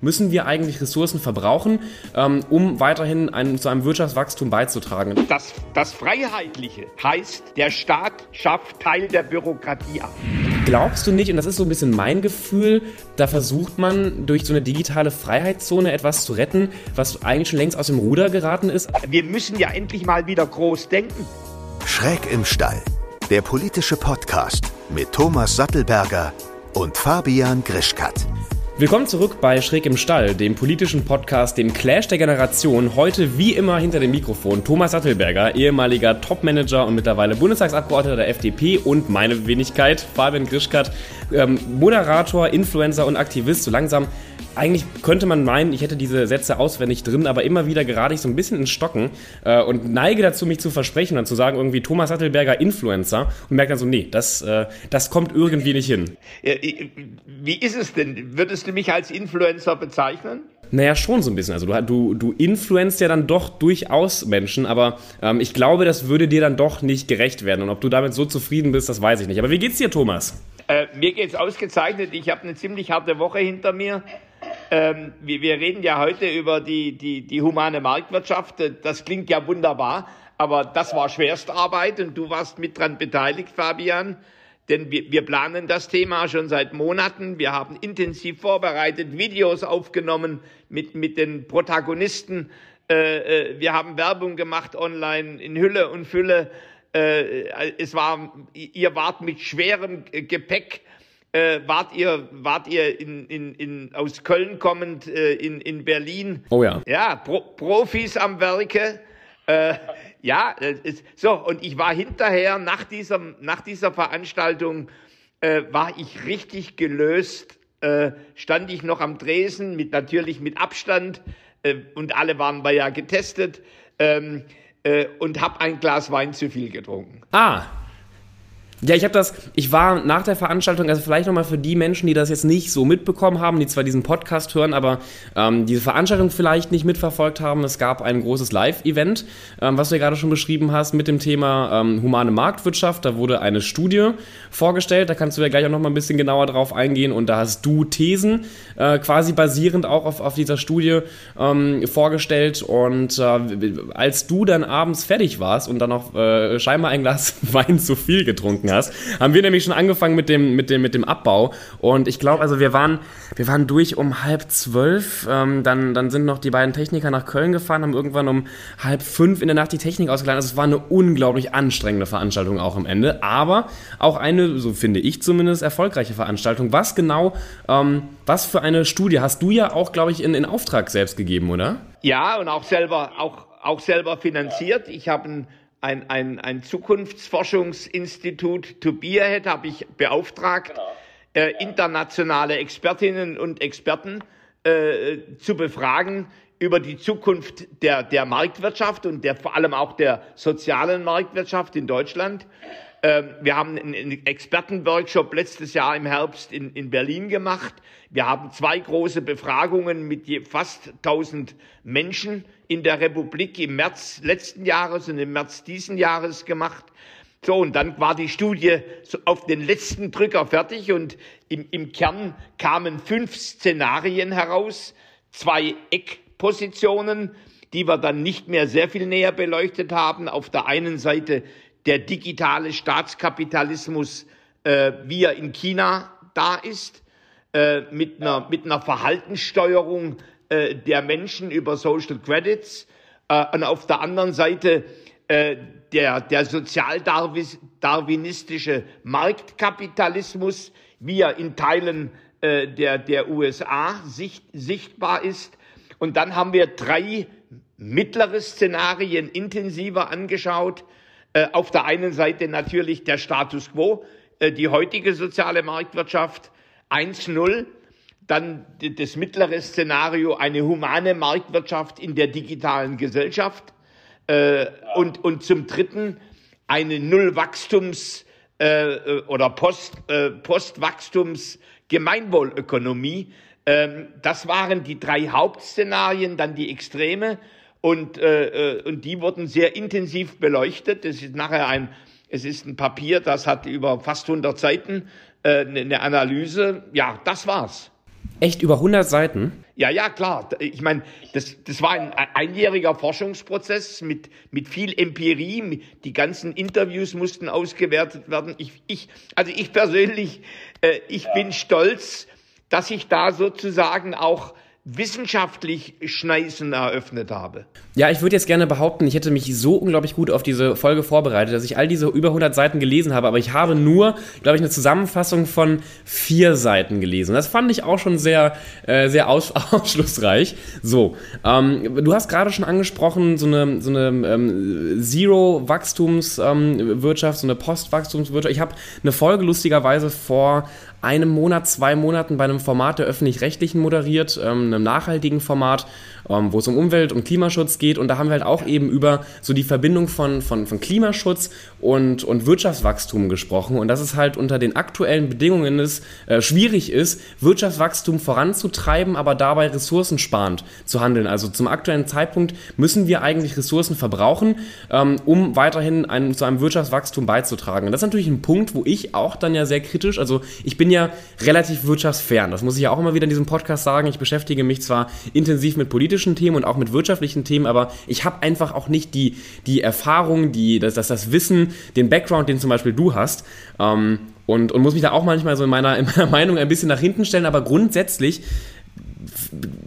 müssen wir eigentlich Ressourcen verbrauchen, ähm, um weiterhin ein, zu einem Wirtschaftswachstum beizutragen. Das, das Freiheitliche heißt, der Staat schafft Teil der Bürokratie ab. Glaubst du nicht, und das ist so ein bisschen mein Gefühl, da versucht man durch so eine digitale Freiheitszone etwas zu retten, was eigentlich schon längst aus dem Ruder geraten ist? Wir müssen ja endlich mal wieder groß denken. Schräg im Stall, der politische Podcast mit Thomas Sattelberger und Fabian Grischkat. Willkommen zurück bei Schräg im Stall, dem politischen Podcast, dem Clash der Generation. Heute wie immer hinter dem Mikrofon Thomas Sattelberger, ehemaliger Topmanager und mittlerweile Bundestagsabgeordneter der FDP und meine Wenigkeit, Fabian Grischkat, ähm, Moderator, Influencer und Aktivist. So langsam eigentlich könnte man meinen, ich hätte diese Sätze auswendig drin, aber immer wieder gerate ich so ein bisschen ins Stocken äh, und neige dazu, mich zu versprechen und zu sagen, irgendwie Thomas Sattelberger Influencer und merke dann so, nee, das, äh, das kommt irgendwie nicht hin. Wie ist es denn? Würdest du mich als Influencer bezeichnen? Naja, schon so ein bisschen. Also du, du, du influenzt ja dann doch durchaus Menschen, aber ähm, ich glaube, das würde dir dann doch nicht gerecht werden. Und ob du damit so zufrieden bist, das weiß ich nicht. Aber wie geht's dir, Thomas? Äh, mir geht's ausgezeichnet. Ich habe eine ziemlich harte Woche hinter mir. Ähm, wir, wir, reden ja heute über die, die, die humane Marktwirtschaft. Das klingt ja wunderbar, aber das war Schwerstarbeit und du warst mit dran beteiligt, Fabian. Denn wir, wir planen das Thema schon seit Monaten. Wir haben intensiv vorbereitet, Videos aufgenommen mit, mit den Protagonisten. Äh, äh wir haben Werbung gemacht online in Hülle und Fülle. Äh, es war, ihr wart mit schwerem Gepäck äh, wart ihr, wart ihr in, in, in, aus Köln kommend äh, in, in Berlin? Oh ja. Ja, Pro Profis am Werke. Äh, ja, ist, so, und ich war hinterher, nach dieser, nach dieser Veranstaltung, äh, war ich richtig gelöst, äh, stand ich noch am Dresen, mit, natürlich mit Abstand, äh, und alle waren wir ja getestet, ähm, äh, und habe ein Glas Wein zu viel getrunken. Ah, ja, ich habe das, ich war nach der Veranstaltung, also vielleicht nochmal für die Menschen, die das jetzt nicht so mitbekommen haben, die zwar diesen Podcast hören, aber ähm, diese Veranstaltung vielleicht nicht mitverfolgt haben. Es gab ein großes Live-Event, ähm, was du ja gerade schon beschrieben hast, mit dem Thema ähm, humane Marktwirtschaft. Da wurde eine Studie vorgestellt, da kannst du ja gleich auch nochmal ein bisschen genauer drauf eingehen und da hast du Thesen äh, quasi basierend auch auf, auf dieser Studie ähm, vorgestellt und äh, als du dann abends fertig warst und dann noch äh, scheinbar ein Glas Wein zu viel getrunken hast, haben wir nämlich schon angefangen mit dem, mit dem, mit dem Abbau. Und ich glaube, also wir waren, wir waren durch um halb zwölf. Ähm, dann, dann sind noch die beiden Techniker nach Köln gefahren, haben irgendwann um halb fünf in der Nacht die Technik ausgeladen. Also es war eine unglaublich anstrengende Veranstaltung auch am Ende. Aber auch eine, so finde ich zumindest, erfolgreiche Veranstaltung. Was genau, ähm, was für eine Studie hast du ja auch, glaube ich, in, in Auftrag selbst gegeben, oder? Ja, und auch selber, auch, auch selber finanziert. Ich habe ein ein, ein, ein Zukunftsforschungsinstitut to be ahead habe ich beauftragt, genau. äh, internationale Expertinnen und Experten äh, zu befragen über die Zukunft der, der Marktwirtschaft und der, vor allem auch der sozialen Marktwirtschaft in Deutschland. Ähm, wir haben einen Expertenworkshop letztes Jahr im Herbst in, in Berlin gemacht. Wir haben zwei große Befragungen mit fast 1000 Menschen in der Republik im März letzten Jahres und im März diesen Jahres gemacht. So, und dann war die Studie auf den letzten Drücker fertig und im, im Kern kamen fünf Szenarien heraus, zwei Eckpositionen, die wir dann nicht mehr sehr viel näher beleuchtet haben. Auf der einen Seite der digitale Staatskapitalismus, äh, wie er in China da ist, äh, mit, einer, mit einer Verhaltenssteuerung äh, der Menschen über Social Credits äh, und auf der anderen Seite äh, der, der sozialdarwinistische Marktkapitalismus, wie er in Teilen äh, der, der USA sicht, sichtbar ist. Und dann haben wir drei mittlere Szenarien intensiver angeschaut. Äh, auf der einen Seite natürlich der Status quo, äh, die heutige soziale Marktwirtschaft 1.0, dann das mittlere Szenario, eine humane Marktwirtschaft in der digitalen Gesellschaft äh, und, und zum dritten eine Nullwachstums- oder Post, äh, Postwachstums Gemeinwohlökonomie. Ähm, das waren die drei Hauptszenarien, dann die Extreme und, äh, äh, und die wurden sehr intensiv beleuchtet. Das ist nachher ein, es ist ein Papier, das hat über fast 100 Seiten äh, eine Analyse. Ja, das war's. Echt über 100 Seiten? Ja, ja, klar. Ich meine, das, das war ein einjähriger Forschungsprozess mit, mit viel Empirie. Die ganzen Interviews mussten ausgewertet werden. Ich, ich, also ich persönlich, äh, ich bin stolz, dass ich da sozusagen auch wissenschaftlich Schneisen eröffnet habe. Ja, ich würde jetzt gerne behaupten, ich hätte mich so unglaublich gut auf diese Folge vorbereitet, dass ich all diese über 100 Seiten gelesen habe, aber ich habe nur, glaube ich, eine Zusammenfassung von vier Seiten gelesen. Das fand ich auch schon sehr, äh, sehr aus ausschlussreich. So, ähm, du hast gerade schon angesprochen, so eine, so eine ähm, Zero-Wachstumswirtschaft, ähm, so eine Post-Wachstumswirtschaft. Ich habe eine Folge lustigerweise vor einem Monat, zwei Monaten bei einem Format der öffentlich-rechtlichen moderiert, ähm, einem nachhaltigen Format, wo es um Umwelt- und Klimaschutz geht. Und da haben wir halt auch eben über so die Verbindung von, von, von Klimaschutz und, und Wirtschaftswachstum gesprochen. Und dass es halt unter den aktuellen Bedingungen ist, äh, schwierig ist, Wirtschaftswachstum voranzutreiben, aber dabei ressourcensparend zu handeln. Also zum aktuellen Zeitpunkt müssen wir eigentlich Ressourcen verbrauchen, ähm, um weiterhin ein, zu einem Wirtschaftswachstum beizutragen. Und das ist natürlich ein Punkt, wo ich auch dann ja sehr kritisch, also ich bin ja relativ wirtschaftsfern, das muss ich ja auch immer wieder in diesem Podcast sagen. Ich beschäftige mich zwar intensiv mit politischen Themen und auch mit wirtschaftlichen Themen, aber ich habe einfach auch nicht die, die Erfahrung, die, das, das, das Wissen, den Background, den zum Beispiel du hast. Ähm, und, und muss mich da auch manchmal so in meiner, in meiner Meinung ein bisschen nach hinten stellen, aber grundsätzlich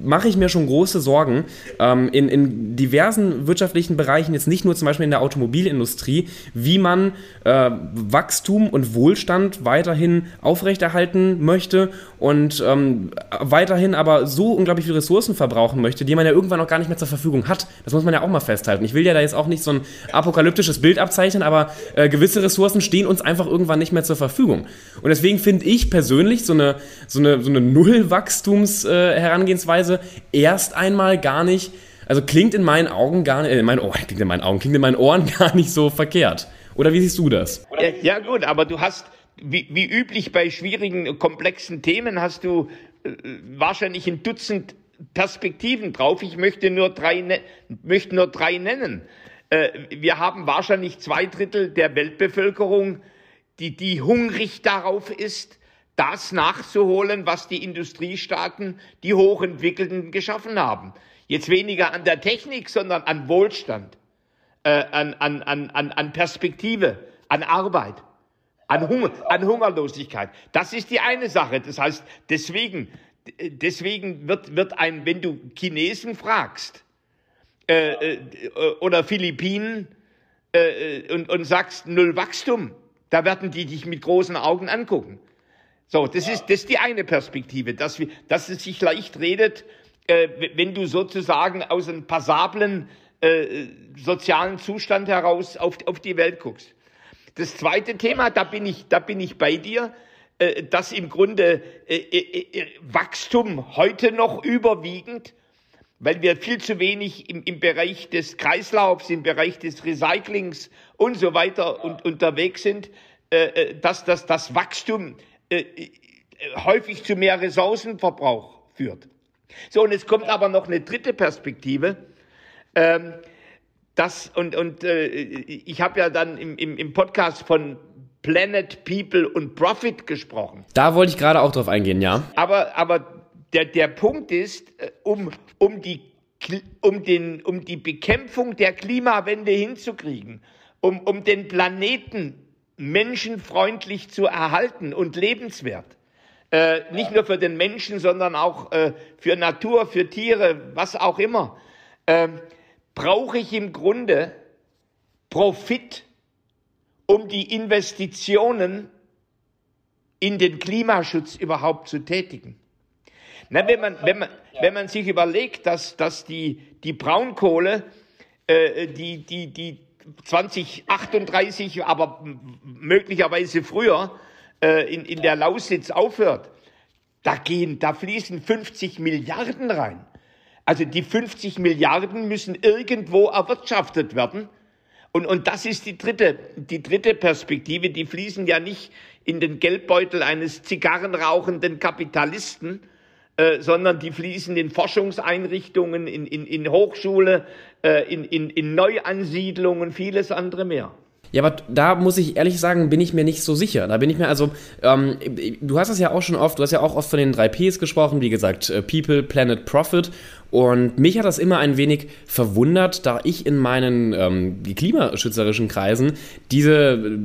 mache ich mir schon große Sorgen ähm, in, in diversen wirtschaftlichen Bereichen, jetzt nicht nur zum Beispiel in der Automobilindustrie, wie man äh, Wachstum und Wohlstand weiterhin aufrechterhalten möchte und ähm, weiterhin aber so unglaublich viele Ressourcen verbrauchen möchte, die man ja irgendwann auch gar nicht mehr zur Verfügung hat. Das muss man ja auch mal festhalten. Ich will ja da jetzt auch nicht so ein apokalyptisches Bild abzeichnen, aber äh, gewisse Ressourcen stehen uns einfach irgendwann nicht mehr zur Verfügung. Und deswegen finde ich persönlich so eine, so eine, so eine Nullwachstums-Herangehensweise äh, erst einmal gar nicht, also klingt in meinen Augen gar nicht, äh, in meinen Ohren, klingt in meinen Augen, klingt in meinen Ohren gar nicht so verkehrt. Oder wie siehst du das? Ja, ja gut, aber du hast, wie, wie üblich bei schwierigen, komplexen Themen, hast du äh, wahrscheinlich ein Dutzend Perspektiven drauf. Ich möchte nur drei, ne möchte nur drei nennen. Äh, wir haben wahrscheinlich zwei Drittel der Weltbevölkerung, die, die hungrig darauf ist, das nachzuholen, was die Industriestaaten, die hochentwickelten, geschaffen haben. Jetzt weniger an der Technik, sondern an Wohlstand, äh, an, an, an, an Perspektive, an Arbeit, an, Hunger, an Hungerlosigkeit. Das ist die eine Sache. Das heißt, deswegen, deswegen wird, wird ein, wenn du Chinesen fragst äh, äh, oder Philippinen äh, und, und sagst null Wachstum, da werden die dich mit großen Augen angucken. So, das ist, das ist die eine Perspektive, dass, wir, dass es sich leicht redet, äh, wenn du sozusagen aus einem passablen äh, sozialen Zustand heraus auf, auf die Welt guckst. Das zweite Thema, da bin ich, da bin ich bei dir, äh, dass im Grunde äh, äh, äh Wachstum heute noch überwiegend, weil wir viel zu wenig im, im Bereich des Kreislaufs, im Bereich des Recyclings und so weiter und, unterwegs sind, äh, dass, dass das Wachstum äh, äh, häufig zu mehr Ressourcenverbrauch führt. So, und es kommt aber noch eine dritte Perspektive. Ähm, das, und und äh, ich habe ja dann im, im, im Podcast von Planet, People und Profit gesprochen. Da wollte ich gerade auch drauf eingehen, ja. Aber, aber der, der Punkt ist, äh, um, um, die, um, den, um die Bekämpfung der Klimawende hinzukriegen, um, um den Planeten menschenfreundlich zu erhalten und lebenswert. Äh, nicht nur für den Menschen, sondern auch äh, für Natur, für Tiere, was auch immer. Äh, brauche ich im Grunde Profit, um die Investitionen in den Klimaschutz überhaupt zu tätigen. Na, wenn, man, wenn, man, wenn man sich überlegt, dass, dass die, die Braunkohle, äh, die, die, die 2038, aber möglicherweise früher äh, in, in der Lausitz aufhört, da gehen, da fließen 50 Milliarden rein. Also die 50 Milliarden müssen irgendwo erwirtschaftet werden. Und, und das ist die dritte, die dritte Perspektive. Die fließen ja nicht in den Geldbeutel eines zigarrenrauchenden Kapitalisten, äh, sondern die fließen in Forschungseinrichtungen, in, in, in Hochschule, in, in, in Neuansiedlungen, vieles andere mehr. Ja, aber da muss ich ehrlich sagen, bin ich mir nicht so sicher. Da bin ich mir also, ähm, du hast es ja auch schon oft, du hast ja auch oft von den drei Ps gesprochen, wie gesagt, äh, People, Planet, Profit. Und mich hat das immer ein wenig verwundert, da ich in meinen ähm, klimaschützerischen Kreisen diese äh,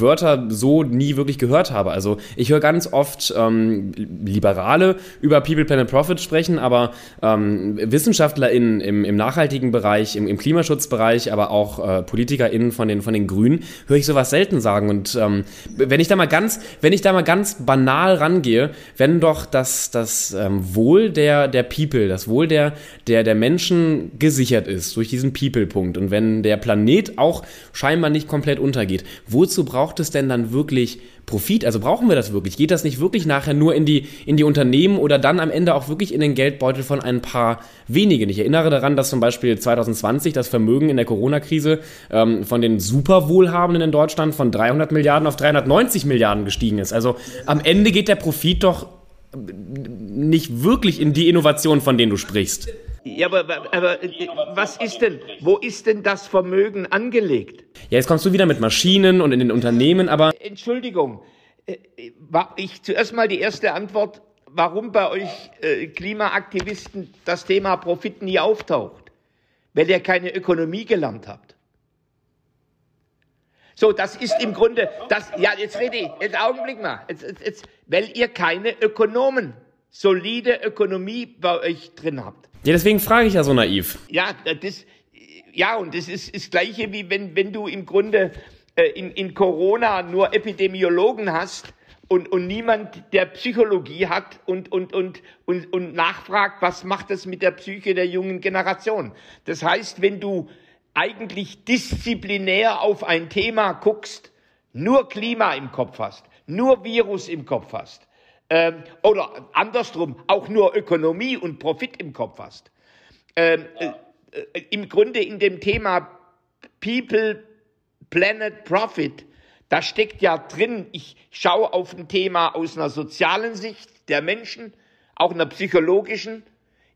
Wörter so nie wirklich gehört habe. Also ich höre ganz oft ähm, Liberale über People, Planet, Profit sprechen, aber ähm, WissenschaftlerInnen im, im nachhaltigen Bereich, im, im Klimaschutzbereich, aber auch äh, PolitikerInnen von den, von den Grünen, höre ich sowas selten sagen. Und ähm, wenn ich da mal ganz, wenn ich da mal ganz banal rangehe, wenn doch das, das ähm, Wohl der, der People, das Wohl der der, der, Menschen gesichert ist durch diesen People-Punkt und wenn der Planet auch scheinbar nicht komplett untergeht, wozu braucht es denn dann wirklich Profit? Also brauchen wir das wirklich? Geht das nicht wirklich nachher nur in die, in die Unternehmen oder dann am Ende auch wirklich in den Geldbeutel von ein paar wenigen? Ich erinnere daran, dass zum Beispiel 2020 das Vermögen in der Corona-Krise ähm, von den Superwohlhabenden in Deutschland von 300 Milliarden auf 390 Milliarden gestiegen ist. Also am Ende geht der Profit doch nicht wirklich in die Innovation, von denen du sprichst. Ja, aber, aber was ist denn, wo ist denn das Vermögen angelegt? Ja, jetzt kommst du wieder mit Maschinen und in den Unternehmen, aber. Entschuldigung, äh, war ich zuerst mal die erste Antwort, warum bei euch äh, Klimaaktivisten das Thema Profit nie auftaucht? Weil ihr keine Ökonomie gelernt habt. So, das ist im Grunde, das, ja, jetzt rede ich, jetzt Augenblick mal, jetzt, jetzt, jetzt, weil ihr keine Ökonomen, solide Ökonomie bei euch drin habt. Ja, deswegen frage ich ja so naiv. Ja, das, ja, und das ist das Gleiche, wie wenn, wenn du im Grunde äh, in, in Corona nur Epidemiologen hast, und, und niemand, der Psychologie hat und, und, und, und, und nachfragt, was macht das mit der Psyche der jungen Generation. Das heißt, wenn du eigentlich disziplinär auf ein Thema guckst, nur Klima im Kopf hast, nur Virus im Kopf hast, ähm, oder andersrum auch nur Ökonomie und Profit im Kopf hast, ähm, äh, äh, im Grunde in dem Thema People, Planet, Profit, da steckt ja drin, ich schaue auf ein Thema aus einer sozialen Sicht der Menschen, auch einer psychologischen,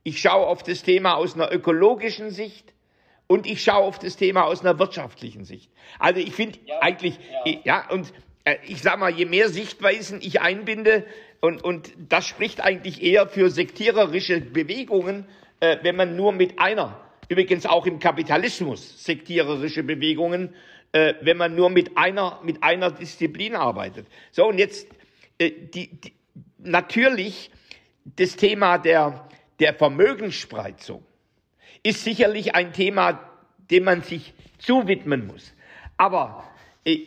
ich schaue auf das Thema aus einer ökologischen Sicht, und ich schaue auf das Thema aus einer wirtschaftlichen Sicht. Also ich finde ja, eigentlich, ja, ja und äh, ich sag mal, je mehr Sichtweisen ich einbinde, und, und das spricht eigentlich eher für sektiererische Bewegungen, äh, wenn man nur mit einer, übrigens auch im Kapitalismus sektiererische Bewegungen, äh, wenn man nur mit einer, mit einer Disziplin arbeitet. So, und jetzt äh, die, die, natürlich das Thema der, der Vermögensspreizung ist sicherlich ein Thema, dem man sich zuwidmen muss. Aber äh,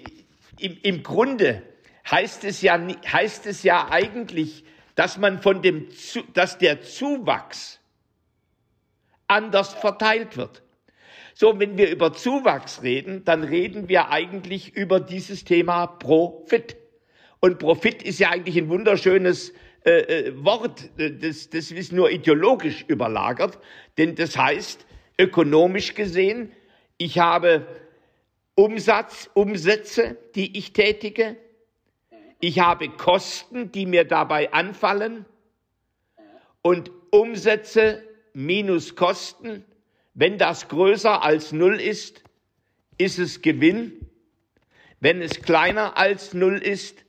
im, im Grunde heißt es ja, heißt es ja eigentlich, dass man von dem, dass der Zuwachs anders verteilt wird. So, wenn wir über Zuwachs reden, dann reden wir eigentlich über dieses Thema Profit. Und Profit ist ja eigentlich ein wunderschönes äh, äh, Wort, äh, das, das ist nur ideologisch überlagert, denn das heißt, ökonomisch gesehen, ich habe Umsatz, Umsätze, die ich tätige, ich habe Kosten, die mir dabei anfallen und Umsätze minus Kosten, wenn das größer als Null ist, ist es Gewinn. Wenn es kleiner als Null ist,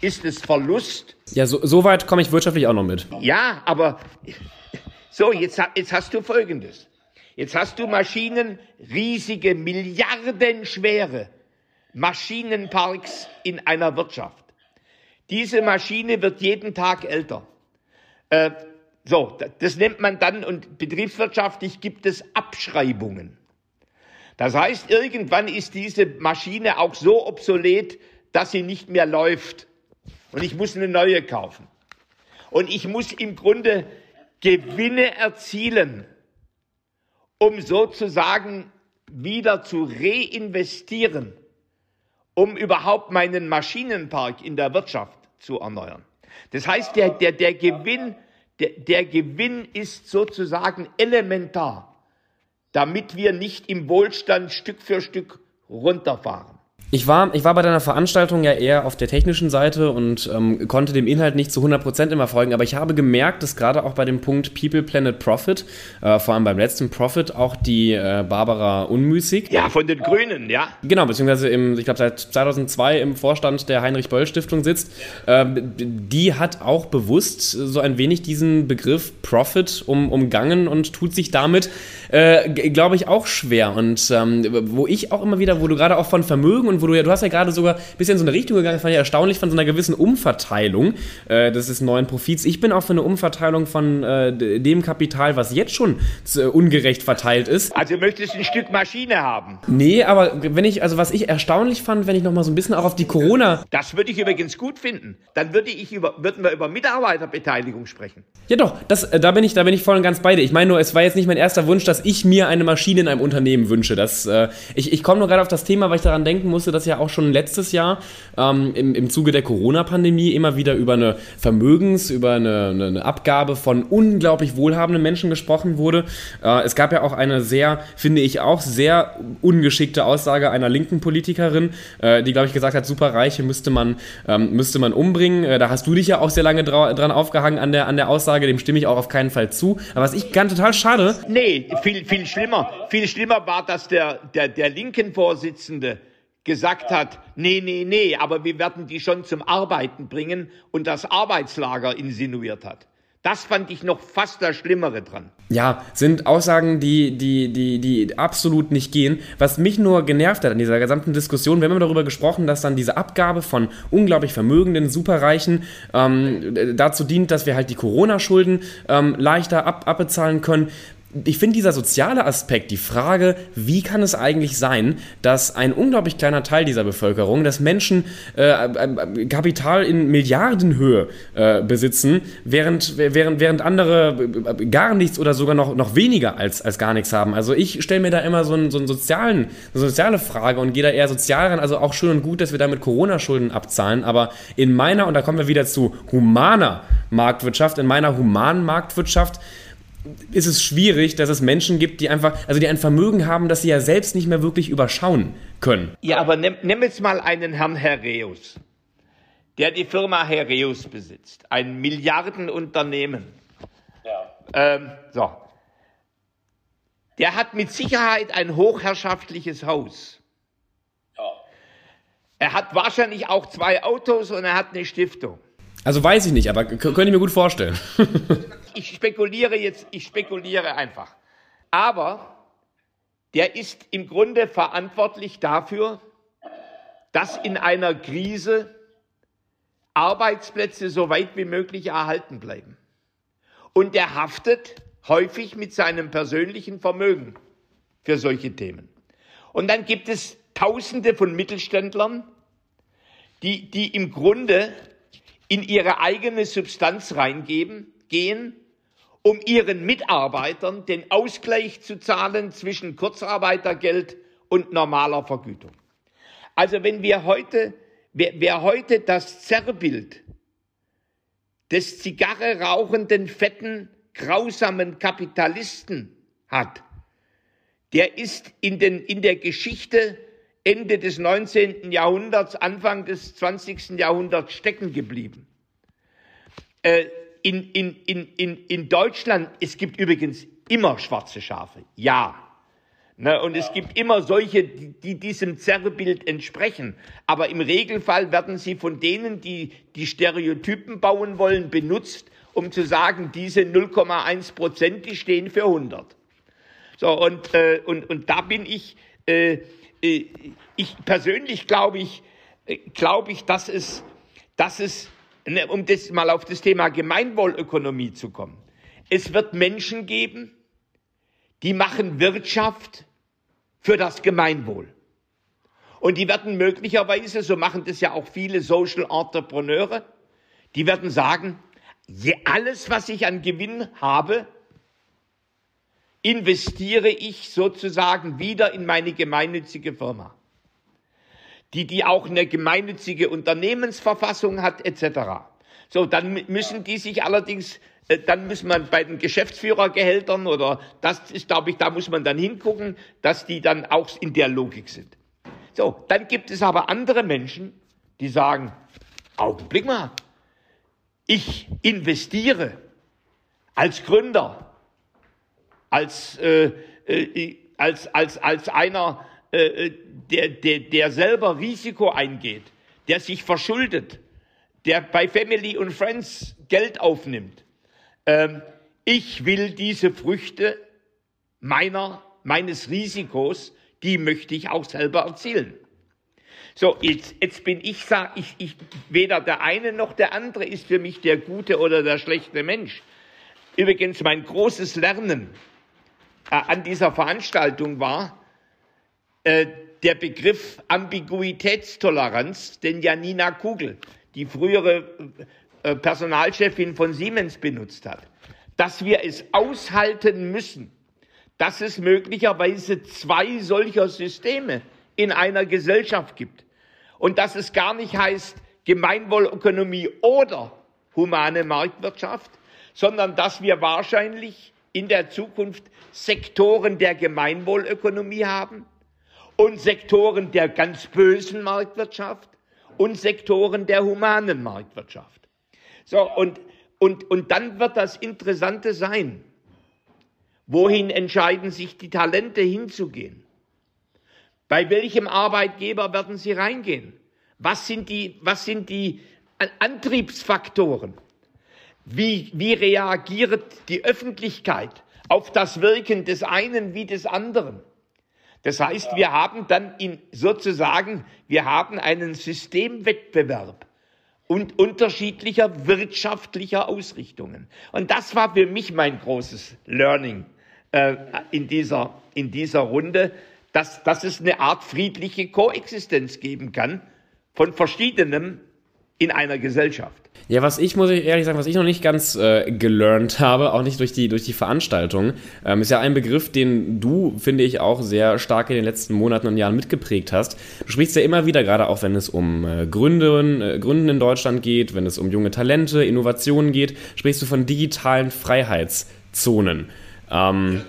ist es Verlust. Ja, so, so weit komme ich wirtschaftlich auch noch mit. Ja, aber so, jetzt, jetzt hast du Folgendes. Jetzt hast du Maschinen, riesige, milliardenschwere Maschinenparks in einer Wirtschaft. Diese Maschine wird jeden Tag älter. Äh, so, das nennt man dann, und betriebswirtschaftlich gibt es Abschreibungen. Das heißt, irgendwann ist diese Maschine auch so obsolet, dass sie nicht mehr läuft und ich muss eine neue kaufen. Und ich muss im Grunde Gewinne erzielen, um sozusagen wieder zu reinvestieren, um überhaupt meinen Maschinenpark in der Wirtschaft zu erneuern. Das heißt, der, der, der, Gewinn, der, der Gewinn ist sozusagen elementar, damit wir nicht im Wohlstand Stück für Stück runterfahren. Ich war, ich war bei deiner Veranstaltung ja eher auf der technischen Seite und ähm, konnte dem Inhalt nicht zu 100% immer folgen, aber ich habe gemerkt, dass gerade auch bei dem Punkt People, Planet, Profit, äh, vor allem beim letzten Profit, auch die äh, Barbara Unmüßig. Ja, von den Grünen, ja. Genau, beziehungsweise im, ich glaube seit 2002 im Vorstand der Heinrich-Böll-Stiftung sitzt. Äh, die hat auch bewusst so ein wenig diesen Begriff Profit um, umgangen und tut sich damit, äh, glaube ich, auch schwer. Und ähm, wo ich auch immer wieder, wo du gerade auch von Vermögen und wo du ja, du hast ja gerade sogar ein bisschen in so eine Richtung gegangen, fand ich erstaunlich von so einer gewissen Umverteilung äh, des neuen Profits. Ich bin auch für eine Umverteilung von äh, dem Kapital, was jetzt schon äh, ungerecht verteilt ist. Also möchtest du ein Stück Maschine haben? Nee, aber wenn ich, also was ich erstaunlich fand, wenn ich nochmal so ein bisschen auch auf die Corona. Das würde ich übrigens gut finden. Dann würde ich über, würden wir über Mitarbeiterbeteiligung sprechen. Ja doch, das, äh, da bin ich, da bin ich voll und ganz bei dir. Ich meine nur, es war jetzt nicht mein erster Wunsch, dass ich mir eine Maschine in einem Unternehmen wünsche. Das, äh, ich ich komme nur gerade auf das Thema, weil ich daran denken musste, dass ja auch schon letztes Jahr ähm, im, im Zuge der Corona-Pandemie immer wieder über eine Vermögens-, über eine, eine, eine, Abgabe von unglaublich wohlhabenden Menschen gesprochen wurde. Äh, es gab ja auch eine sehr, finde ich auch, sehr ungeschickte Aussage einer linken Politikerin, äh, die, glaube ich, gesagt hat, Superreiche müsste man, ähm, müsste man umbringen. Äh, da hast du dich ja auch sehr lange dran aufgehangen an der, an der Aussage, dem stimme ich auch auf keinen Fall zu. Aber was ich ganz total schade. Nee, viel, viel schlimmer. Viel schlimmer war, dass der, der, der linken Vorsitzende gesagt hat, nee, nee, nee, aber wir werden die schon zum Arbeiten bringen und das Arbeitslager insinuiert hat. Das fand ich noch fast das Schlimmere dran. Ja, sind Aussagen, die, die, die, die absolut nicht gehen. Was mich nur genervt hat an dieser gesamten Diskussion, wir haben darüber gesprochen, dass dann diese Abgabe von unglaublich vermögenden Superreichen ähm, dazu dient, dass wir halt die Corona-Schulden ähm, leichter ab, abbezahlen können ich finde dieser soziale Aspekt, die Frage, wie kann es eigentlich sein, dass ein unglaublich kleiner Teil dieser Bevölkerung, dass Menschen äh, Kapital in Milliardenhöhe äh, besitzen, während, während, während andere äh, gar nichts oder sogar noch, noch weniger als, als gar nichts haben. Also ich stelle mir da immer so, einen, so einen sozialen, eine soziale Frage und gehe da eher sozial ran. Also auch schön und gut, dass wir damit Corona-Schulden abzahlen, aber in meiner, und da kommen wir wieder zu humaner Marktwirtschaft, in meiner humanen Marktwirtschaft, ist es schwierig, dass es Menschen gibt, die einfach, also die ein Vermögen haben, das sie ja selbst nicht mehr wirklich überschauen können. Ja, aber nimm, nimm jetzt mal einen Herrn Herreus, der die Firma Herreus besitzt, ein Milliardenunternehmen. Ja. Ähm, so. Der hat mit Sicherheit ein hochherrschaftliches Haus. Ja. Er hat wahrscheinlich auch zwei Autos und er hat eine Stiftung. Also weiß ich nicht, aber könnte ich mir gut vorstellen. ich spekuliere jetzt, ich spekuliere einfach. Aber der ist im Grunde verantwortlich dafür, dass in einer Krise Arbeitsplätze so weit wie möglich erhalten bleiben. Und er haftet häufig mit seinem persönlichen Vermögen für solche Themen. Und dann gibt es Tausende von Mittelständlern, die, die im Grunde in ihre eigene Substanz reingeben, gehen, um ihren Mitarbeitern den Ausgleich zu zahlen zwischen Kurzarbeitergeld und normaler Vergütung. Also wenn wir heute, wer, wer heute das Zerrbild des Zigarre rauchenden, fetten, grausamen Kapitalisten hat, der ist in, den, in der Geschichte Ende des 19. Jahrhunderts, Anfang des 20. Jahrhunderts stecken geblieben. Äh, in, in, in, in, in Deutschland, es gibt übrigens immer schwarze Schafe, ja. Ne, und es gibt immer solche, die, die diesem Zerrbild entsprechen. Aber im Regelfall werden sie von denen, die die Stereotypen bauen wollen, benutzt, um zu sagen, diese 0,1 Prozent, die stehen für 100. So, und, äh, und, und da bin ich, äh, äh, ich persönlich glaube ich, äh, glaube ich, dass es, dass es, um das mal auf das Thema Gemeinwohlökonomie zu kommen. Es wird Menschen geben, die machen Wirtschaft für das Gemeinwohl. Und die werden möglicherweise, so machen das ja auch viele Social Entrepreneure, die werden sagen, alles, was ich an Gewinn habe, investiere ich sozusagen wieder in meine gemeinnützige Firma, die, die auch eine gemeinnützige Unternehmensverfassung hat, etc. So, dann müssen die sich allerdings, äh, dann muss man bei den Geschäftsführergehältern oder das ist, glaube ich, da muss man dann hingucken, dass die dann auch in der Logik sind. So, dann gibt es aber andere Menschen, die sagen, Augenblick mal, ich investiere als Gründer, als, äh, äh, als, als, als einer, äh, der, der, der selber Risiko eingeht, der sich verschuldet, der bei Family und Friends Geld aufnimmt. Ähm, ich will diese Früchte meiner, meines Risikos, die möchte ich auch selber erzielen. So, jetzt, jetzt bin ich, sag ich, ich, weder der eine noch der andere ist für mich der gute oder der schlechte Mensch. Übrigens, mein großes Lernen äh, an dieser Veranstaltung war äh, der Begriff Ambiguitätstoleranz, den Janina Kugel, die frühere äh, Personalchefin von Siemens, benutzt hat. Dass wir es aushalten müssen, dass es möglicherweise zwei solcher Systeme in einer Gesellschaft gibt. Und dass es gar nicht heißt Gemeinwohlökonomie oder humane Marktwirtschaft, sondern dass wir wahrscheinlich in der Zukunft Sektoren der Gemeinwohlökonomie haben und Sektoren der ganz bösen Marktwirtschaft und Sektoren der humanen Marktwirtschaft. So, und, und, und dann wird das Interessante sein, wohin entscheiden sich die Talente hinzugehen? Bei welchem Arbeitgeber werden Sie reingehen? Was sind die, was sind die Antriebsfaktoren? Wie, wie reagiert die Öffentlichkeit auf das Wirken des einen wie des anderen? Das heißt, wir haben dann in, sozusagen, wir haben einen Systemwettbewerb und unterschiedlicher wirtschaftlicher Ausrichtungen. Und das war für mich mein großes Learning äh, in, dieser, in dieser Runde, dass, dass es eine Art friedliche Koexistenz geben kann von verschiedenem in einer Gesellschaft. Ja, was ich, muss ich ehrlich sagen, was ich noch nicht ganz äh, gelernt habe, auch nicht durch die, durch die Veranstaltung, ähm, ist ja ein Begriff, den du, finde ich, auch sehr stark in den letzten Monaten und Jahren mitgeprägt hast. Du sprichst ja immer wieder, gerade auch wenn es um äh, Gründen, äh, Gründen in Deutschland geht, wenn es um junge Talente, Innovationen geht, sprichst du von digitalen Freiheitszonen. Ähm,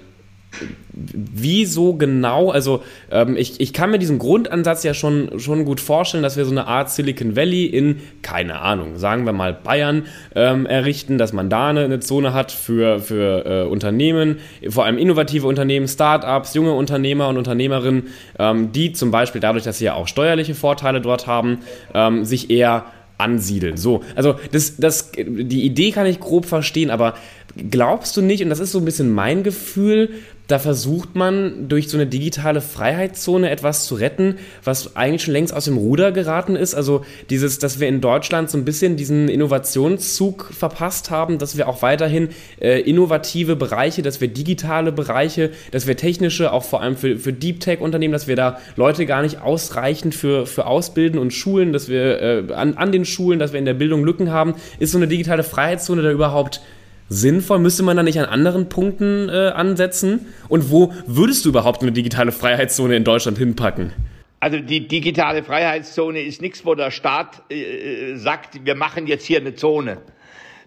Wieso genau? Also ähm, ich, ich kann mir diesen Grundansatz ja schon, schon gut vorstellen, dass wir so eine Art Silicon Valley in, keine Ahnung, sagen wir mal Bayern ähm, errichten, dass man da eine, eine Zone hat für, für äh, Unternehmen, vor allem innovative Unternehmen, Startups, junge Unternehmer und Unternehmerinnen, ähm, die zum Beispiel dadurch, dass sie ja auch steuerliche Vorteile dort haben, ähm, sich eher ansiedeln. So, also das, das, die Idee kann ich grob verstehen, aber glaubst du nicht, und das ist so ein bisschen mein Gefühl, da versucht man durch so eine digitale Freiheitszone etwas zu retten, was eigentlich schon längst aus dem Ruder geraten ist. Also dieses, dass wir in Deutschland so ein bisschen diesen Innovationszug verpasst haben, dass wir auch weiterhin äh, innovative Bereiche, dass wir digitale Bereiche, dass wir technische, auch vor allem für, für Deep Tech Unternehmen, dass wir da Leute gar nicht ausreichend für, für ausbilden und schulen, dass wir äh, an, an den Schulen, dass wir in der Bildung Lücken haben. Ist so eine digitale Freiheitszone da überhaupt sinnvoll? Müsste man da nicht an anderen Punkten äh, ansetzen? Und wo würdest du überhaupt eine digitale Freiheitszone in Deutschland hinpacken? Also die digitale Freiheitszone ist nichts, wo der Staat äh, äh, sagt, wir machen jetzt hier eine Zone,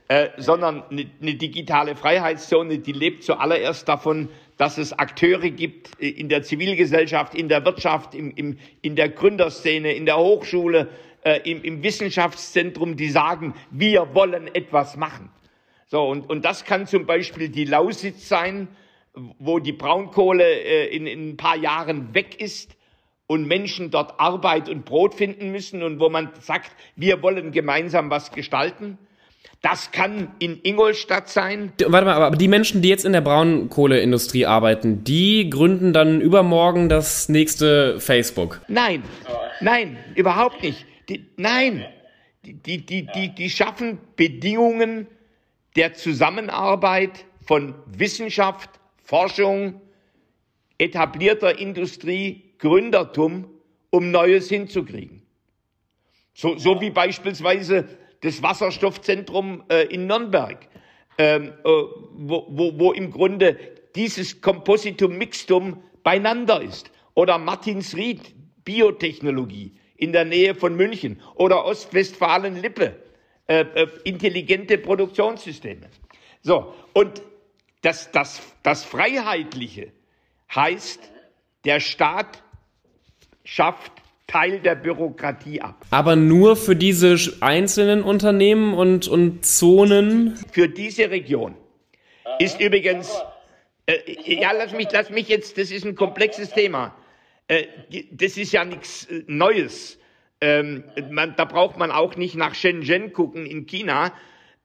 äh, sondern eine, eine, digitale Freiheitszone, die lebt zuallererst davon, dass es Akteure gibt äh, in der Zivilgesellschaft, in der Wirtschaft, im, im, in der Gründerszene, in der Hochschule, äh, im, im Wissenschaftszentrum, die sagen, wir wollen etwas machen. So, und, und das kann zum Beispiel die Lausitz sein, wo die Braunkohle äh, in, in ein paar Jahren weg ist und Menschen dort Arbeit und Brot finden müssen und wo man sagt, wir wollen gemeinsam was gestalten. Das kann in Ingolstadt sein. Warte mal, aber die Menschen, die jetzt in der Braunkohleindustrie arbeiten, die gründen dann übermorgen das nächste Facebook. Nein, nein, überhaupt nicht. Die, nein, die, die, die, die schaffen Bedingungen der Zusammenarbeit von Wissenschaft, Forschung, etablierter Industrie, Gründertum, um Neues hinzukriegen. So, so wie beispielsweise das Wasserstoffzentrum äh, in Nürnberg, ähm, äh, wo, wo, wo im Grunde dieses Compositum Mixtum beieinander ist. Oder Martinsried, Biotechnologie in der Nähe von München. Oder Ostwestfalen-Lippe, äh, äh, intelligente Produktionssysteme. So, und das, das, das Freiheitliche heißt, der Staat schafft Teil der Bürokratie ab. Aber nur für diese einzelnen Unternehmen und, und Zonen? Für diese Region. Ist übrigens, äh, ja, lass mich, lass mich jetzt, das ist ein komplexes Thema. Äh, das ist ja nichts äh, Neues. Ähm, man, da braucht man auch nicht nach Shenzhen gucken in China,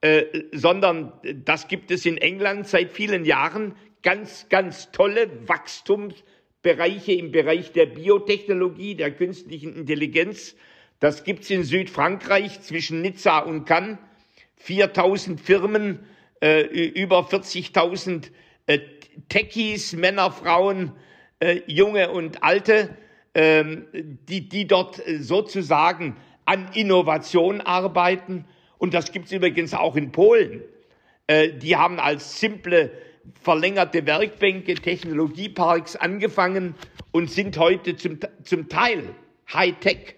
äh, sondern das gibt es in England seit vielen Jahren. Ganz, ganz tolle Wachstumsbereiche im Bereich der Biotechnologie, der künstlichen Intelligenz. Das gibt's in Südfrankreich zwischen Nizza und Cannes. 4000 Firmen, äh, über 40.000 äh, Techies, Männer, Frauen, äh, junge und alte, ähm, die, die dort äh, sozusagen an Innovation arbeiten. Und das gibt's übrigens auch in Polen. Äh, die haben als simple verlängerte Werkbänke, Technologieparks angefangen und sind heute zum, zum Teil Hightech.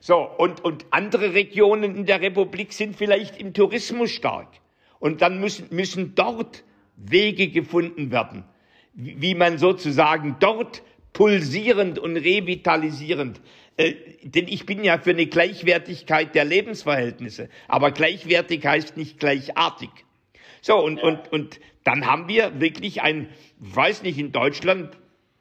So, und, und andere Regionen in der Republik sind vielleicht im Tourismus stark. Und dann müssen, müssen dort Wege gefunden werden, wie man sozusagen dort pulsierend und revitalisierend äh, denn ich bin ja für eine Gleichwertigkeit der Lebensverhältnisse. Aber gleichwertig heißt nicht gleichartig. So, und, ja. und, und dann haben wir wirklich ein, weiß nicht, in Deutschland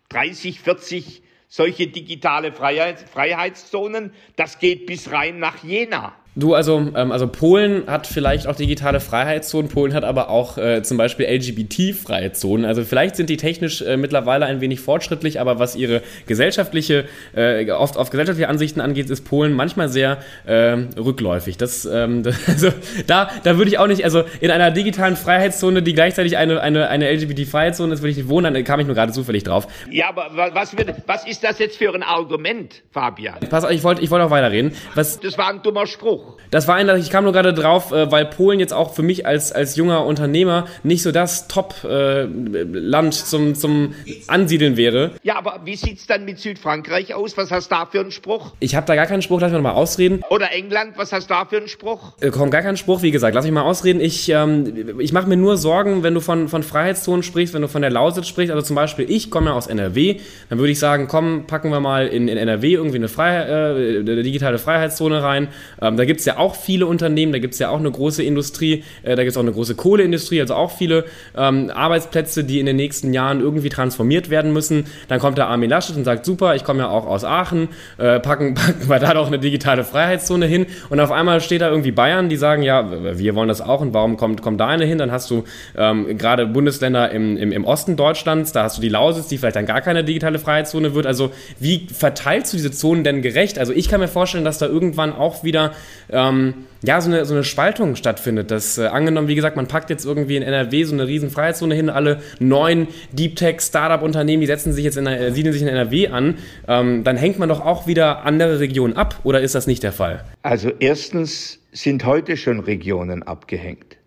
30, 40 solche digitale Freiheit, Freiheitszonen. Das geht bis rein nach Jena. Du, also, ähm, also Polen hat vielleicht auch digitale Freiheitszonen, Polen hat aber auch äh, zum Beispiel LGBT-freie Zonen. Also vielleicht sind die technisch äh, mittlerweile ein wenig fortschrittlich, aber was ihre gesellschaftliche, äh, oft auf gesellschaftliche Ansichten angeht, ist Polen manchmal sehr äh, rückläufig. Das, ähm, das, also da, da würde ich auch nicht, also in einer digitalen Freiheitszone, die gleichzeitig eine, eine, eine LGBT-Freiheitszone ist, würde ich nicht wohnen, dann kam ich nur gerade zufällig drauf. Ja, aber was, wird, was ist das jetzt für ein Argument, Fabian? Pass auf, ich wollte ich wollte auch weiterreden. Was, das war ein dummer Spruch. Das war ein, ich kam nur gerade drauf, äh, weil Polen jetzt auch für mich als, als junger Unternehmer nicht so das Top-Land äh, zum, zum Ansiedeln wäre. Ja, aber wie sieht es dann mit Südfrankreich aus? Was hast du da für einen Spruch? Ich habe da gar keinen Spruch, lass mich mal ausreden. Oder England, was hast du da für einen Spruch? Äh, komm, gar keinen Spruch, wie gesagt, lass mich mal ausreden. Ich, ähm, ich mache mir nur Sorgen, wenn du von, von Freiheitszonen sprichst, wenn du von der Lausitz sprichst. Also zum Beispiel, ich komme ja aus NRW, dann würde ich sagen, komm, packen wir mal in, in NRW irgendwie eine, Freie, äh, eine digitale Freiheitszone rein. Ähm, da gibt es ja auch viele Unternehmen, da gibt es ja auch eine große Industrie, äh, da gibt es auch eine große Kohleindustrie, also auch viele ähm, Arbeitsplätze, die in den nächsten Jahren irgendwie transformiert werden müssen. Dann kommt der Armin Laschet und sagt, super, ich komme ja auch aus Aachen, äh, packen, packen wir da doch eine digitale Freiheitszone hin. Und auf einmal steht da irgendwie Bayern, die sagen, ja, wir wollen das auch und warum kommt, kommt da eine hin? Dann hast du ähm, gerade Bundesländer im, im, im Osten Deutschlands, da hast du die Lausitz, die vielleicht dann gar keine digitale Freiheitszone wird. Also wie verteilst du diese Zonen denn gerecht? Also ich kann mir vorstellen, dass da irgendwann auch wieder ähm, ja, so eine, so eine Spaltung stattfindet. Dass äh, angenommen, wie gesagt, man packt jetzt irgendwie in NRW so eine riesen Freiheitszone hin, alle neuen Deep Tech Startup Unternehmen, die setzen sich jetzt in, äh, siedeln sich in NRW an, ähm, dann hängt man doch auch wieder andere Regionen ab oder ist das nicht der Fall? Also erstens sind heute schon Regionen abgehängt.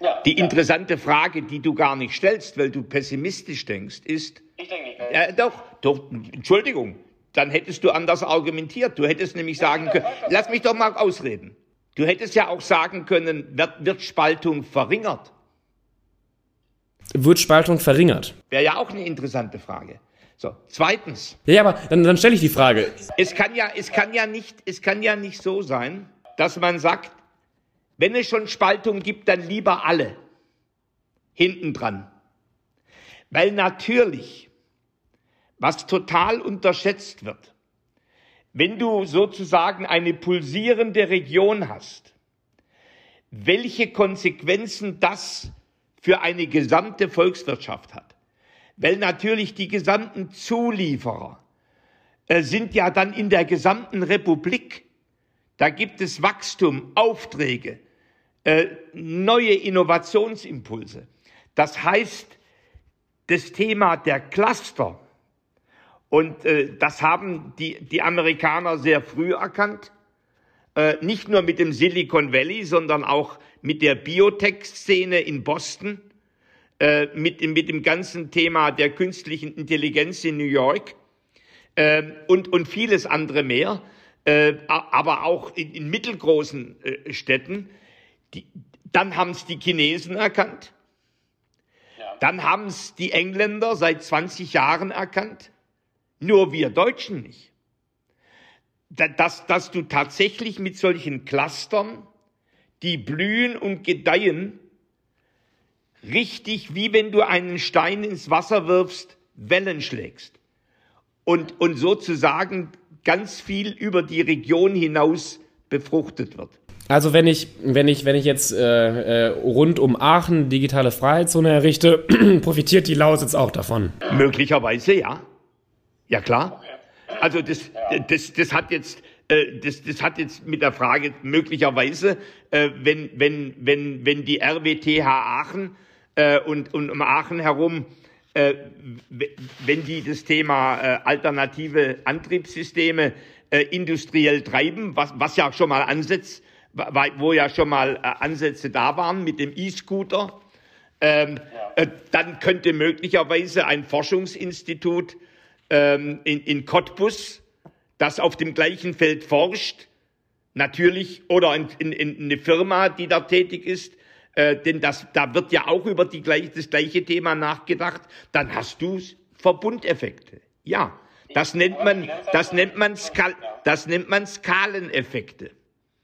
Ja, die ja. interessante Frage, die du gar nicht stellst, weil du pessimistisch denkst, ist. Ich denke nicht. Äh, doch, doch, Entschuldigung dann hättest du anders argumentiert. Du hättest nämlich sagen können, lass mich doch mal ausreden. Du hättest ja auch sagen können, wird, wird Spaltung verringert? Wird Spaltung verringert? Wäre ja auch eine interessante Frage. So, zweitens. Ja, aber dann, dann stelle ich die Frage. Es kann ja, es kann ja nicht, es kann ja nicht so sein, dass man sagt, wenn es schon Spaltung gibt, dann lieber alle hinten dran. Weil natürlich was total unterschätzt wird. Wenn du sozusagen eine pulsierende Region hast, welche Konsequenzen das für eine gesamte Volkswirtschaft hat. Weil natürlich die gesamten Zulieferer äh, sind ja dann in der gesamten Republik. Da gibt es Wachstum, Aufträge, äh, neue Innovationsimpulse. Das heißt, das Thema der Cluster, und äh, das haben die, die Amerikaner sehr früh erkannt. Äh, nicht nur mit dem Silicon Valley, sondern auch mit der Biotech-Szene in Boston, äh, mit, mit dem ganzen Thema der künstlichen Intelligenz in New York äh, und, und vieles andere mehr, äh, aber auch in, in mittelgroßen äh, Städten. Die, dann haben es die Chinesen erkannt. Dann haben es die Engländer seit 20 Jahren erkannt. Nur wir Deutschen nicht. dass, dass du tatsächlich mit solchen Clustern, die blühen und gedeihen, richtig wie wenn du einen Stein ins Wasser wirfst, Wellen schlägst. Und, und sozusagen ganz viel über die Region hinaus befruchtet wird. Also wenn ich, wenn ich, wenn ich jetzt äh, äh, rund um Aachen digitale Freiheitszone errichte, profitiert die Lausitz auch davon? Möglicherweise ja. Ja klar. Also das, das, das hat jetzt, äh, das, das hat jetzt mit der Frage möglicherweise, äh, wenn, wenn, wenn, wenn die RWTH Aachen äh, und, und um Aachen herum, wenn die das Thema alternative Antriebssysteme industriell treiben, was, was ja schon mal ansetzt, wo ja schon mal Ansätze da waren mit dem E-Scooter. Ähm, äh, dann könnte möglicherweise ein Forschungsinstitut ähm, in, in Cottbus, das auf dem gleichen Feld forscht, natürlich, oder in, in, in eine Firma, die da tätig ist, äh, denn das, da wird ja auch über die, das gleiche Thema nachgedacht, dann hast du Verbundeffekte. Ja, das nennt man, das nennt man, Skal, das nennt man Skaleneffekte.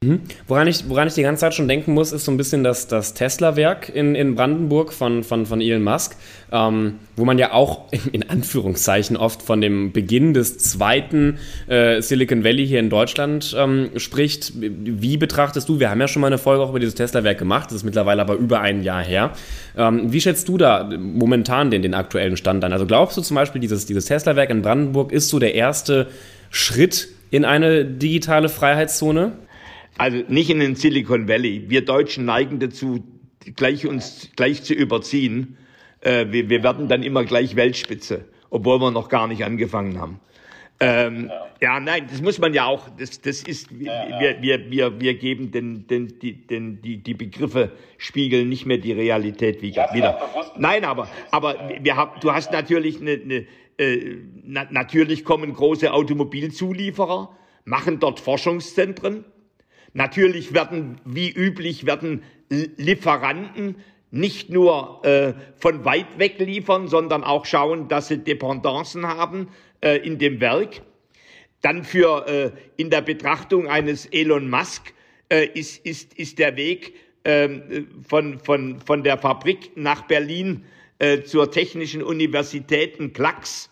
Mhm. Woran, ich, woran ich die ganze Zeit schon denken muss, ist so ein bisschen das, das Tesla-Werk in, in Brandenburg von, von, von Elon Musk, ähm, wo man ja auch in, Anführungszeichen oft von dem Beginn des zweiten äh, Silicon Valley hier in Deutschland ähm, spricht. Wie betrachtest du, wir haben ja schon mal eine Folge auch über dieses Tesla-Werk gemacht, das ist mittlerweile aber über ein Jahr her. Ähm, wie schätzt du da momentan den, den aktuellen Stand an? Also glaubst du zum Beispiel, dieses, dieses Tesla-Werk in Brandenburg ist so der erste Schritt in eine digitale Freiheitszone? Also nicht in den Silicon Valley. Wir Deutschen neigen dazu, gleich uns gleich zu überziehen. Äh, wir, wir werden dann immer gleich Weltspitze, obwohl wir noch gar nicht angefangen haben. Ähm, ja. ja. nein, das muss man ja auch, das, das ist, ja, wir, wir, wir, wir geben den, den, die, den, die, die Begriffe spiegeln nicht mehr die Realität wie, wieder. Nein, aber, aber wir haben, du hast natürlich eine, eine äh, na, natürlich kommen große Automobilzulieferer, machen dort Forschungszentren, Natürlich werden, wie üblich, werden Lieferanten nicht nur äh, von weit weg liefern, sondern auch schauen, dass sie Dependancen haben äh, in dem Werk. Dann für äh, in der Betrachtung eines Elon Musk äh, ist, ist, ist der Weg äh, von, von, von der Fabrik nach Berlin äh, zur Technischen Universität in Klacks.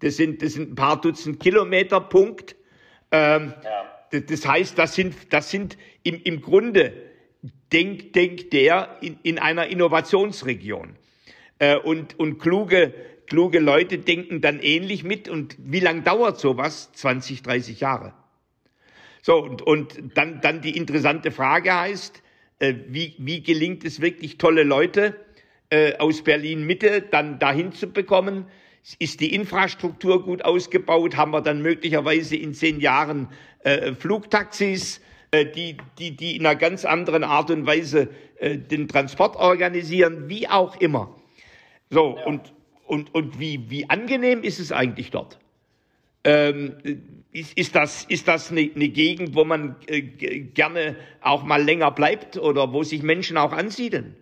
Das sind, das sind ein paar Dutzend Kilometer, Punkt. Ähm, ja das heißt, das sind, das sind im, im Grunde, denkt denk der in, in einer Innovationsregion. Äh, und, und kluge, kluge Leute denken dann ähnlich mit. Und wie lang dauert sowas? 20, 30 Jahre. So, und, und dann, dann die interessante Frage heißt, äh, wie, wie gelingt es wirklich tolle Leute äh, aus Berlin Mitte dann dahin zu bekommen? Ist die Infrastruktur gut ausgebaut? Haben wir dann möglicherweise in zehn Jahren äh, Flugtaxis, äh, die, die, die in einer ganz anderen Art und Weise äh, den Transport organisieren, wie auch immer. So, ja. und, und, und wie, wie angenehm ist es eigentlich dort? Ähm, ist, ist, das, ist das eine, eine Gegend, wo man äh, gerne auch mal länger bleibt oder wo sich Menschen auch ansiedeln?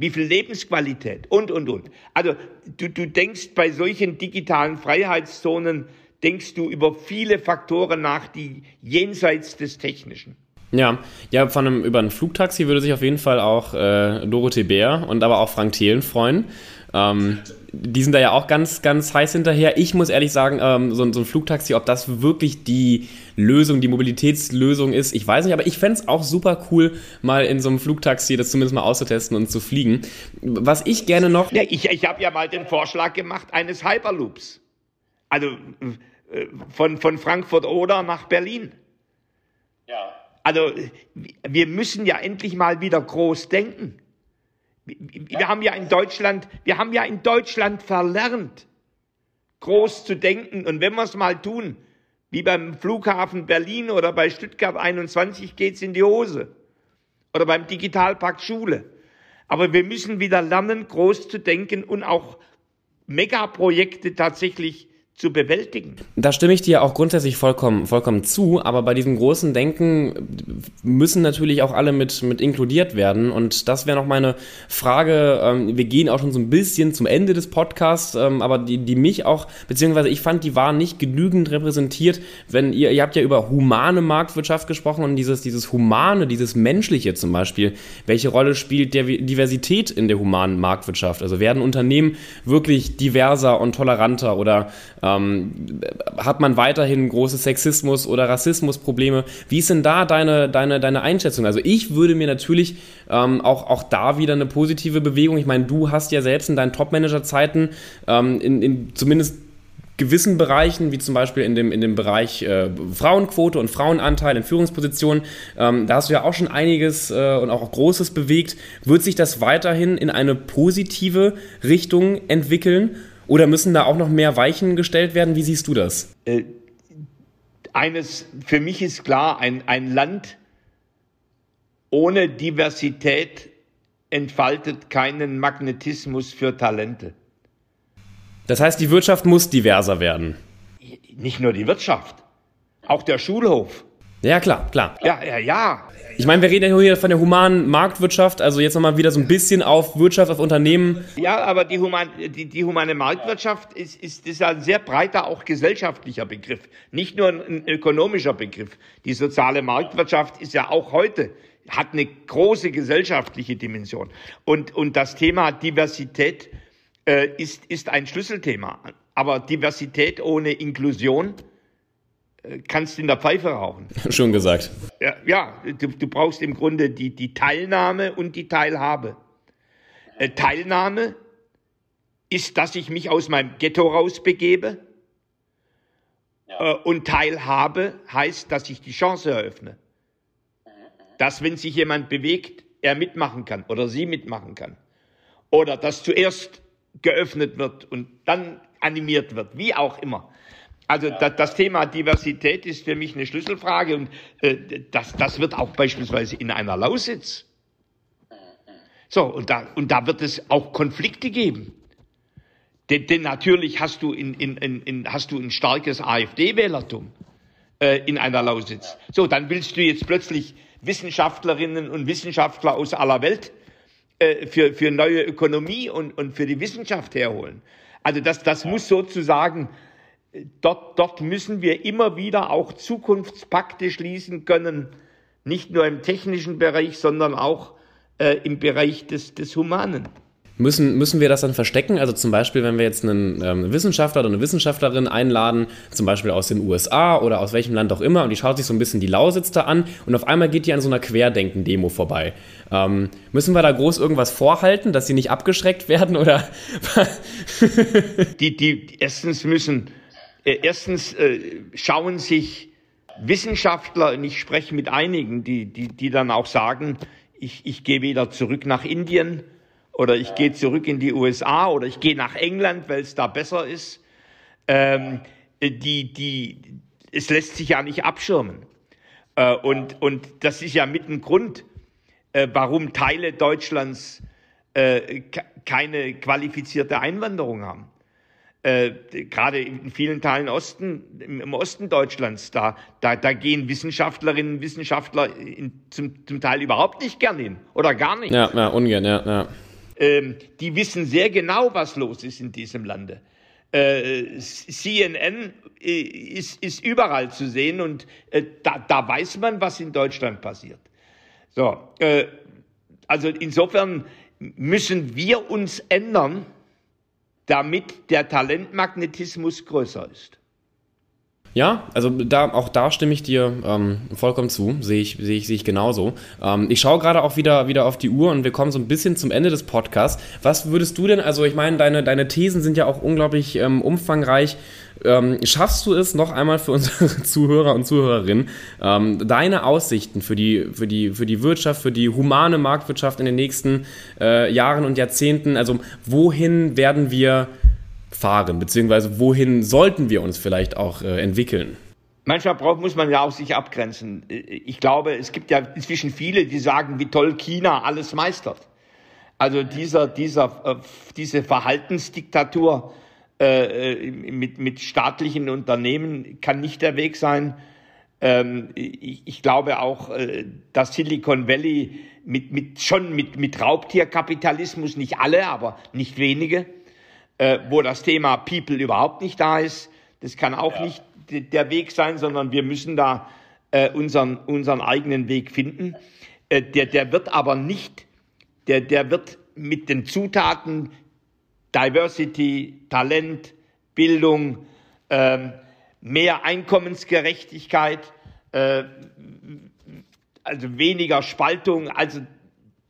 Wie viel Lebensqualität und, und, und. Also du, du denkst bei solchen digitalen Freiheitszonen, denkst du über viele Faktoren nach, die jenseits des Technischen. Ja, ja, von einem, über ein Flugtaxi würde sich auf jeden Fall auch äh, Dorothee Bär und aber auch Frank Thelen freuen. Ähm, die sind da ja auch ganz, ganz heiß hinterher. Ich muss ehrlich sagen, ähm, so, so, ein Flugtaxi, ob das wirklich die Lösung, die Mobilitätslösung ist, ich weiß nicht, aber ich fände es auch super cool, mal in so einem Flugtaxi das zumindest mal auszutesten und zu fliegen. Was ich gerne noch. Ja, ich ich habe ja mal den Vorschlag gemacht eines Hyperloops. Also äh, von, von Frankfurt oder nach Berlin. Ja. Also wir müssen ja endlich mal wieder groß denken. Wir haben ja in Deutschland, wir haben ja in Deutschland verlernt, groß zu denken. Und wenn wir es mal tun, wie beim Flughafen Berlin oder bei Stuttgart 21 geht's in die Hose. Oder beim Digitalpakt Schule. Aber wir müssen wieder lernen, groß zu denken und auch Megaprojekte tatsächlich zu bewältigen. Da stimme ich dir auch grundsätzlich vollkommen, vollkommen zu, aber bei diesem großen Denken müssen natürlich auch alle mit, mit inkludiert werden. Und das wäre noch meine Frage. Ähm, wir gehen auch schon so ein bisschen zum Ende des Podcasts, ähm, aber die, die mich auch, beziehungsweise ich fand, die waren nicht genügend repräsentiert, wenn ihr, ihr habt ja über humane Marktwirtschaft gesprochen und dieses, dieses Humane, dieses Menschliche zum Beispiel. Welche Rolle spielt der Diversität in der humanen Marktwirtschaft? Also werden Unternehmen wirklich diverser und toleranter oder ähm, hat man weiterhin große Sexismus- oder Rassismusprobleme? Wie ist denn da deine, deine, deine Einschätzung? Also ich würde mir natürlich ähm, auch, auch da wieder eine positive Bewegung, ich meine, du hast ja selbst in deinen Top-Manager-Zeiten ähm, in, in zumindest gewissen Bereichen, wie zum Beispiel in dem, in dem Bereich äh, Frauenquote und Frauenanteil in Führungspositionen, ähm, da hast du ja auch schon einiges äh, und auch Großes bewegt. Wird sich das weiterhin in eine positive Richtung entwickeln oder müssen da auch noch mehr Weichen gestellt werden? Wie siehst du das? Äh, eines, für mich ist klar, ein, ein Land ohne Diversität entfaltet keinen Magnetismus für Talente. Das heißt, die Wirtschaft muss diverser werden. Nicht nur die Wirtschaft, auch der Schulhof. Ja, klar, klar. Ja, ja, ja. Ich meine, wir reden ja hier von der humanen Marktwirtschaft, also jetzt nochmal wieder so ein bisschen auf Wirtschaft, auf Unternehmen. Ja, aber die, human, die, die humane Marktwirtschaft ist, ist, ist ein sehr breiter, auch gesellschaftlicher Begriff, nicht nur ein ökonomischer Begriff. Die soziale Marktwirtschaft ist ja auch heute, hat eine große gesellschaftliche Dimension. Und, und das Thema Diversität äh, ist, ist ein Schlüsselthema. Aber Diversität ohne Inklusion kannst in der Pfeife rauchen. Schon gesagt. Ja, ja du, du, brauchst im Grunde die, die Teilnahme und die Teilhabe. Äh, Teilnahme ist, dass ich mich aus meinem Ghetto rausbegebe. Ja. Äh, und Teilhabe heißt, dass ich die Chance eröffne. Dass, wenn sich jemand bewegt, er mitmachen kann oder sie mitmachen kann. Oder dass zuerst geöffnet wird und dann animiert wird, wie auch immer. Also das, das, Thema Diversität ist für mich eine Schlüsselfrage und äh, das, das wird auch beispielsweise in einer Lausitz. So, und da, und da wird es auch Konflikte geben. Denn, denn natürlich hast du, in, in, in, hast du ein starkes AfD-Wählertum äh, in einer Lausitz. So, dann willst du jetzt plötzlich Wissenschaftlerinnen und Wissenschaftler aus aller Welt äh, für, für neue Ökonomie und, und für die Wissenschaft herholen. Also das, das muss sozusagen dort, dort müssen wir immer wieder auch Zukunftspakte schließen können, nicht nur im technischen Bereich, sondern auch äh, im Bereich des, des Humanen. Müssen, müssen wir das dann verstecken? Also zum Beispiel, wenn wir jetzt einen ähm, Wissenschaftler oder eine Wissenschaftlerin einladen, zum Beispiel aus den USA oder aus welchem Land auch immer, und die schaut sich so ein bisschen die Lausitz da an und auf einmal geht die an so einer Querdenken-Demo vorbei. Ähm, müssen wir da groß irgendwas vorhalten, dass sie nicht abgeschreckt werden oder? die, die, erstens müssen erstens äh, schauen sich Wissenschaftler, und ich spreche mit einigen, die, die, die dann auch sagen, ich, ich gehe wieder zurück nach Indien oder ich gehe zurück in die USA oder ich gehe nach England, weil es da besser ist. Ähm, die, die, es lässt sich ja nicht abschirmen. Äh, und, und das ist ja mit ein Grund, äh, warum Teile Deutschlands äh, keine qualifizierte Einwanderung haben äh, gerade in vielen Teilen Osten, im, Osten Deutschlands, da, da, da gehen Wissenschaftlerinnen und Wissenschaftler in, zum, zum Teil überhaupt nicht gern hin oder gar nicht. Ja, ja ungern, ja. ja. Ähm, die wissen sehr genau, was los ist in diesem Lande. Äh, CNN äh, ist, ist überall zu sehen und äh, da, da weiß man, was in Deutschland passiert. So, äh, also insofern müssen wir uns ändern, damit der Talentmagnetismus größer ist. Ja, also da, auch da stimme ich dir ähm, vollkommen zu, sehe ich, sehe ich, sehe ich genauso. Ähm, ich schaue gerade auch wieder, wieder auf die Uhr und wir kommen so ein bisschen zum Ende des Podcasts. Was würdest du denn, also ich meine, deine, deine Thesen sind ja auch unglaublich ähm, umfangreich. Ähm, schaffst du es noch einmal für unsere Zuhörer und Zuhörerinnen, ähm, deine Aussichten für die, für, die, für die Wirtschaft, für die humane Marktwirtschaft in den nächsten äh, Jahren und Jahrzehnten, also wohin werden wir fahren, beziehungsweise wohin sollten wir uns vielleicht auch äh, entwickeln? Manchmal braucht, muss man ja auch sich abgrenzen. Ich glaube, es gibt ja inzwischen viele, die sagen, wie toll China alles meistert. Also dieser, dieser, äh, diese Verhaltensdiktatur äh, mit, mit staatlichen Unternehmen kann nicht der Weg sein. Ähm, ich, ich, glaube auch, äh, dass Silicon Valley mit, mit, schon mit, mit Raubtierkapitalismus, nicht alle, aber nicht wenige, äh, wo das Thema People überhaupt nicht da ist, das kann auch ja. nicht der Weg sein, sondern wir müssen da äh, unseren, unseren eigenen Weg finden. Äh, der, der wird aber nicht, der, der wird mit den Zutaten Diversity, Talent, Bildung, ähm, mehr Einkommensgerechtigkeit, äh, also weniger Spaltung. Also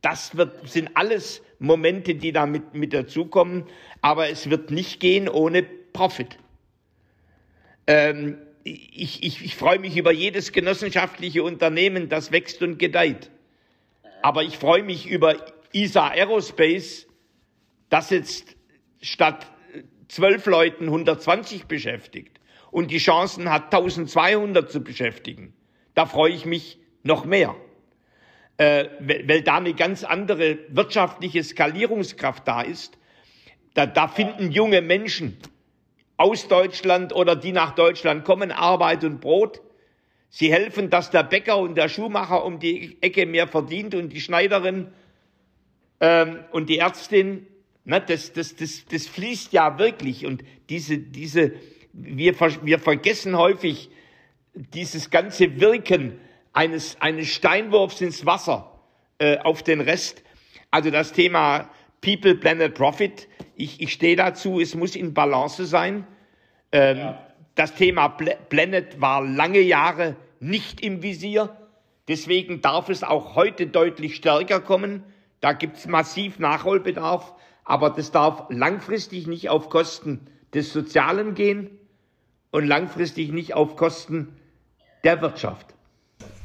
das wird, sind alles Momente, die da mit, mit dazukommen. Aber es wird nicht gehen ohne Profit. Ähm, ich, ich, ich freue mich über jedes genossenschaftliche Unternehmen, das wächst und gedeiht. Aber ich freue mich über ISA Aerospace, das jetzt statt zwölf Leuten 120 beschäftigt und die Chancen hat 1200 zu beschäftigen. Da freue ich mich noch mehr, äh, weil da eine ganz andere wirtschaftliche Skalierungskraft da ist. Da, da finden junge Menschen aus Deutschland oder die nach Deutschland kommen Arbeit und Brot. Sie helfen, dass der Bäcker und der Schuhmacher um die Ecke mehr verdient und die Schneiderin ähm, und die Ärztin na, das, das, das, das fließt ja wirklich und diese, diese, wir, wir vergessen häufig dieses ganze Wirken eines, eines Steinwurfs ins Wasser äh, auf den Rest. Also das Thema People, Planet, Profit, ich, ich stehe dazu, es muss in Balance sein. Ähm, ja. Das Thema Planet war lange Jahre nicht im Visier. Deswegen darf es auch heute deutlich stärker kommen. Da gibt es massiv Nachholbedarf. Aber das darf langfristig nicht auf Kosten des Sozialen gehen und langfristig nicht auf Kosten der Wirtschaft.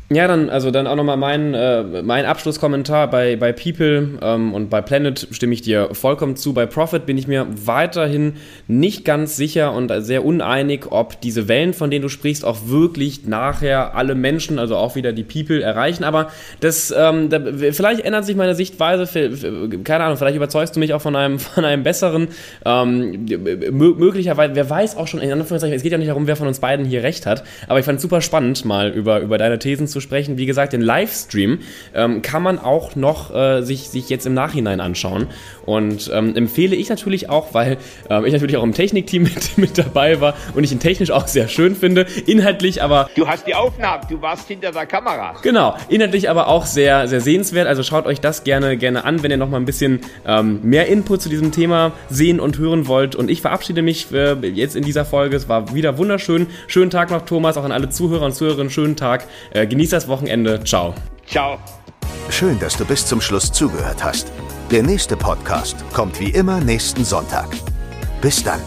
Ja, dann, also dann auch nochmal mein, äh, mein Abschlusskommentar bei, bei People ähm, und bei Planet stimme ich dir vollkommen zu. Bei Profit bin ich mir weiterhin nicht ganz sicher und sehr uneinig, ob diese Wellen, von denen du sprichst, auch wirklich nachher alle Menschen, also auch wieder die People, erreichen. Aber das, ähm, da, vielleicht ändert sich meine Sichtweise, keine Ahnung, vielleicht überzeugst du mich auch von einem, von einem besseren, ähm, möglicherweise, wer weiß auch schon, in Anführungszeichen, es geht ja nicht darum, wer von uns beiden hier recht hat, aber ich fand es super spannend, mal über, über deine Thesen zu zu sprechen. Wie gesagt, den Livestream ähm, kann man auch noch äh, sich, sich jetzt im Nachhinein anschauen. Und ähm, empfehle ich natürlich auch, weil äh, ich natürlich auch im Technikteam mit, mit dabei war und ich ihn technisch auch sehr schön finde. Inhaltlich aber. Du hast die Aufnahmen, du warst hinter der Kamera. Genau, inhaltlich aber auch sehr, sehr sehenswert. Also schaut euch das gerne, gerne an, wenn ihr noch mal ein bisschen ähm, mehr Input zu diesem Thema sehen und hören wollt. Und ich verabschiede mich äh, jetzt in dieser Folge. Es war wieder wunderschön. Schönen Tag noch, Thomas, auch an alle Zuhörer und Zuhörerinnen. Schönen Tag. Äh, genießt das Wochenende. Ciao. Ciao. Schön, dass du bis zum Schluss zugehört hast. Der nächste Podcast kommt wie immer nächsten Sonntag. Bis dann.